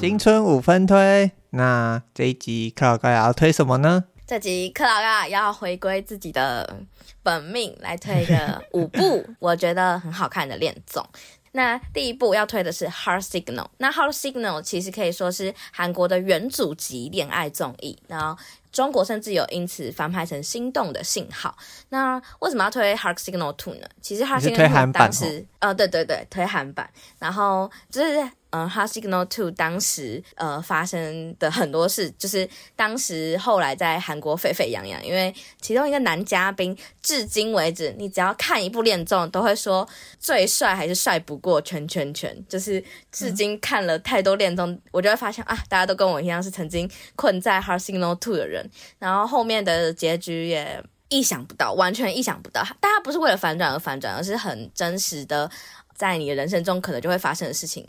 新春五分推，那这一集克劳高雅要推什么呢？这集克劳高雅要回归自己的本命，来推一个 五部我觉得很好看的恋综。那第一部要推的是《Heart Signal》，那《Heart Signal》其实可以说是韩国的元祖级恋爱综艺，然后中国甚至有因此翻拍成《心动的信号》。那为什么要推《Heart Signal Two》呢？其实《Heart Signal Two》当时，呃，对对对，推韩版，然后就是。嗯，《Heart Signal Two》当时呃发生的很多事，就是当时后来在韩国沸沸扬扬，因为其中一个男嘉宾，至今为止，你只要看一部恋综，都会说最帅还是帅不过圈圈圈。就是至今看了太多恋综，嗯、我就会发现啊，大家都跟我一样是曾经困在《Heart Signal Two》的人，然后后面的结局也意想不到，完全意想不到。大家不是为了反转而反转，而是很真实的，在你的人生中可能就会发生的事情。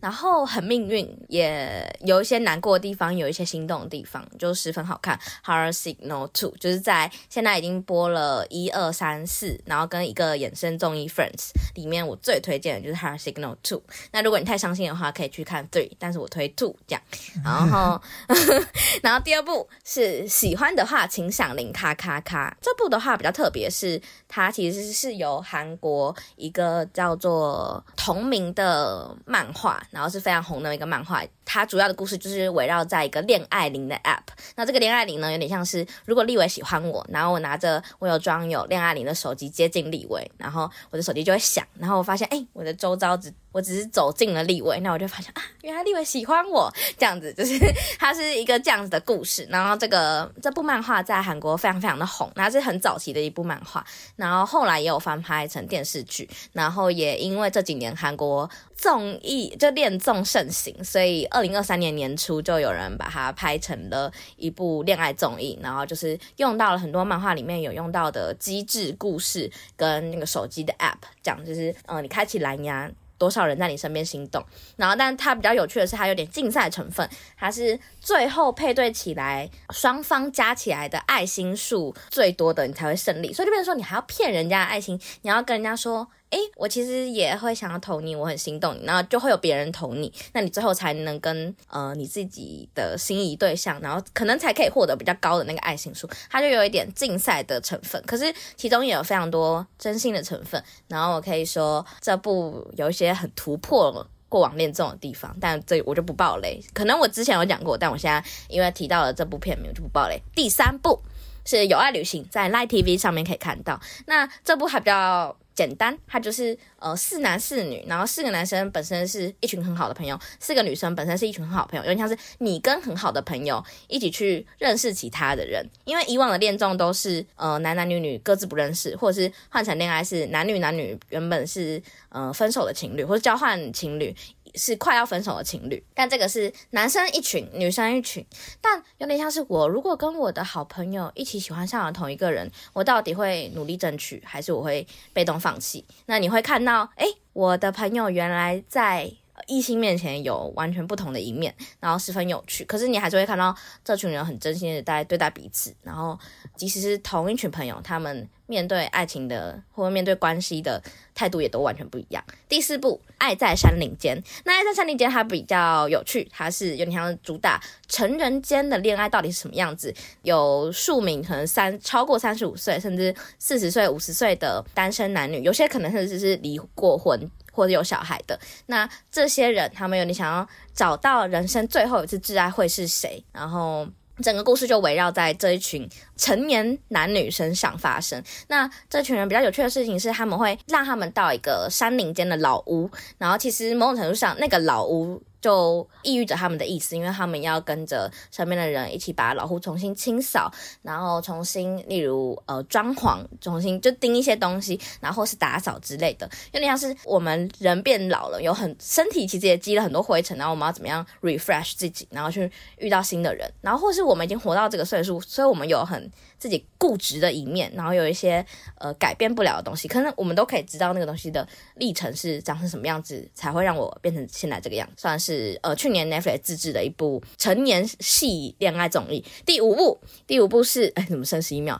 然后很命运，也有一些难过的地方，有一些心动的地方，就十分好看。Heart Signal Two 就是在现在已经播了一二三四，然后跟一个衍生综艺 Friends 里面，我最推荐的就是 Heart Signal Two。那如果你太伤心的话，可以去看 Three，但是我推 Two 这样。然后，然后第二部是喜欢的话，请响铃咔咔咔。这部的话比较特别，是它其实是由韩国一个叫做同名的漫画。然后是非常红的一个漫画，它主要的故事就是围绕在一个恋爱铃的 App。那这个恋爱铃呢，有点像是如果立伟喜欢我，然后我拿着我有装有恋爱铃的手机接近立伟，然后我的手机就会响，然后我发现哎，我的周遭只我只是走进了立伟，那我就发现啊，原来立伟喜欢我，这样子就是它是一个这样子的故事。然后这个这部漫画在韩国非常非常的红，那是很早期的一部漫画，然后后来也有翻拍成电视剧，然后也因为这几年韩国综艺就恋综盛行，所以二二零二三年年初就有人把它拍成了一部恋爱综艺，然后就是用到了很多漫画里面有用到的机智故事跟那个手机的 App，讲就是嗯、呃，你开启蓝牙，多少人在你身边心动，然后但它比较有趣的是，它有点竞赛成分，它是最后配对起来双方加起来的爱心数最多的，你才会胜利，所以就变成说你还要骗人家爱心，你要跟人家说。诶，我其实也会想要投你，我很心动，然后就会有别人投你，那你最后才能跟呃你自己的心仪对象，然后可能才可以获得比较高的那个爱心数，它就有一点竞赛的成分，可是其中也有非常多真心的成分。然后我可以说这部有一些很突破过往恋综的地方，但这我就不爆雷。可能我之前有讲过，但我现在因为提到了这部片名，我就不爆雷。第三部是有爱旅行，在 Line TV 上面可以看到。那这部还比较。简单，它就是呃四男四女，然后四个男生本身是一群很好的朋友，四个女生本身是一群很好的朋友，有点像是你跟很好的朋友一起去认识其他的人，因为以往的恋综都是呃男男女女各自不认识，或者是换成恋爱是男女男女原本是呃分手的情侣或者交换情侣。是快要分手的情侣，但这个是男生一群，女生一群，但有点像是我如果跟我的好朋友一起喜欢上了同一个人，我到底会努力争取，还是我会被动放弃？那你会看到，诶，我的朋友原来在异性面前有完全不同的一面，然后十分有趣。可是你还是会看到这群人很真心的在对待彼此，然后即使是同一群朋友，他们。面对爱情的或面对关系的态度也都完全不一样。第四部《爱在山林间》，那《爱在山林间》它比较有趣，它是有点像主打成人间的恋爱到底是什么样子。有数名可能三超过三十五岁，甚至四十岁、五十岁的单身男女，有些可能甚至是离过婚或者有小孩的。那这些人，他们有你想要找到人生最后一次挚爱会是谁，然后。整个故事就围绕在这一群成年男女身上发生。那这群人比较有趣的事情是，他们会让他们到一个山林间的老屋，然后其实某种程度上，那个老屋。就意喻着他们的意思，因为他们要跟着身边的人一起把老屋重新清扫，然后重新，例如呃装潢，重新就钉一些东西，然后是打扫之类的。有点像是我们人变老了，有很身体其实也积了很多灰尘，然后我们要怎么样 refresh 自己，然后去遇到新的人，然后或是我们已经活到这个岁数，所以我们有很自己固执的一面，然后有一些呃改变不了的东西，可能我们都可以知道那个东西的历程是长成什么样子，才会让我变成现在这个样，算是。呃，去年 Netflix 自制的一部成年系恋爱综艺。第五部，第五部是哎，怎么剩十一秒？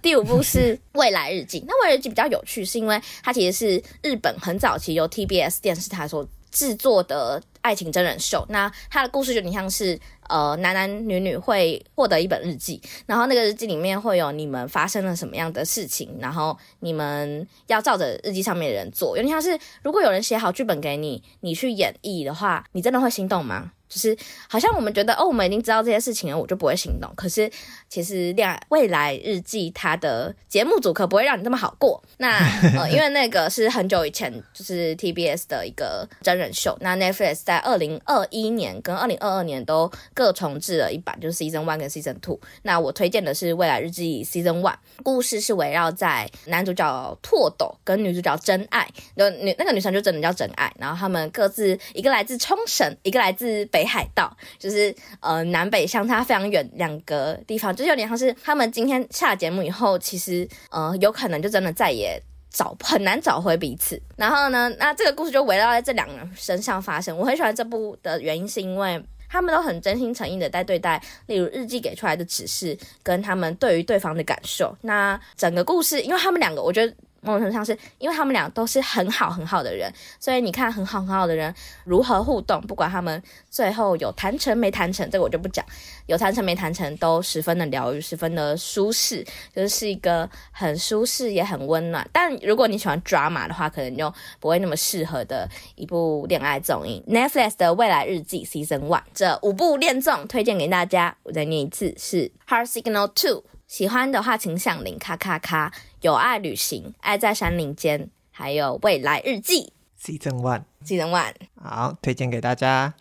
第五部是《未来日记》。那《未来日记》比较有趣，是因为它其实是日本很早期由 TBS 电视台所制作的爱情真人秀。那它的故事就有点像是，呃，男男女女会获得一本日记，然后那个日记里面会有你们发生了什么样的事情，然后你们要照着日记上面的人做。有点像是，如果有人写好剧本给你，你去演绎的话，你真的会心动吗？就是好像我们觉得哦，我们已经知道这些事情了，我就不会心动。可是其实恋爱未来日记它的节目组可不会让你这么好过。那呃，因为那个是很久以前就是 TBS 的一个真人秀。那 Netflix 在二零二一年跟二零二二年都各重制了一版，就是 Season One 跟 Season Two。那我推荐的是未来日记 Season One，故事是围绕在男主角拓斗跟女主角真爱，那女那个女生就真的叫真爱。然后他们各自一个来自冲绳，一个来自北。海道就是呃南北相差非常远两个地方，就是有点像是他们今天下节目以后，其实呃有可能就真的再也找很难找回彼此。然后呢，那这个故事就围绕在这两个人身上发生。我很喜欢这部的原因是因为他们都很真心诚意的在对待，例如日记给出来的指示跟他们对于对方的感受。那整个故事，因为他们两个，我觉得。某种程度上是因为他们俩都是很好很好的人，所以你看很好很好的人如何互动，不管他们最后有谈成没谈成，这个我就不讲。有谈成没谈成，都十分的疗愈，十分的舒适，就是是一个很舒适也很温暖。但如果你喜欢 drama 的话，可能就不会那么适合的一部恋爱综艺。Netflix 的未来日记 Season One 这五部恋综推荐给大家，我再念一次是 Heart Signal Two。喜欢的话，请响铃咔咔咔。有爱旅行，爱在山林间，还有未来日记。Season One，Season One，好，推荐给大家。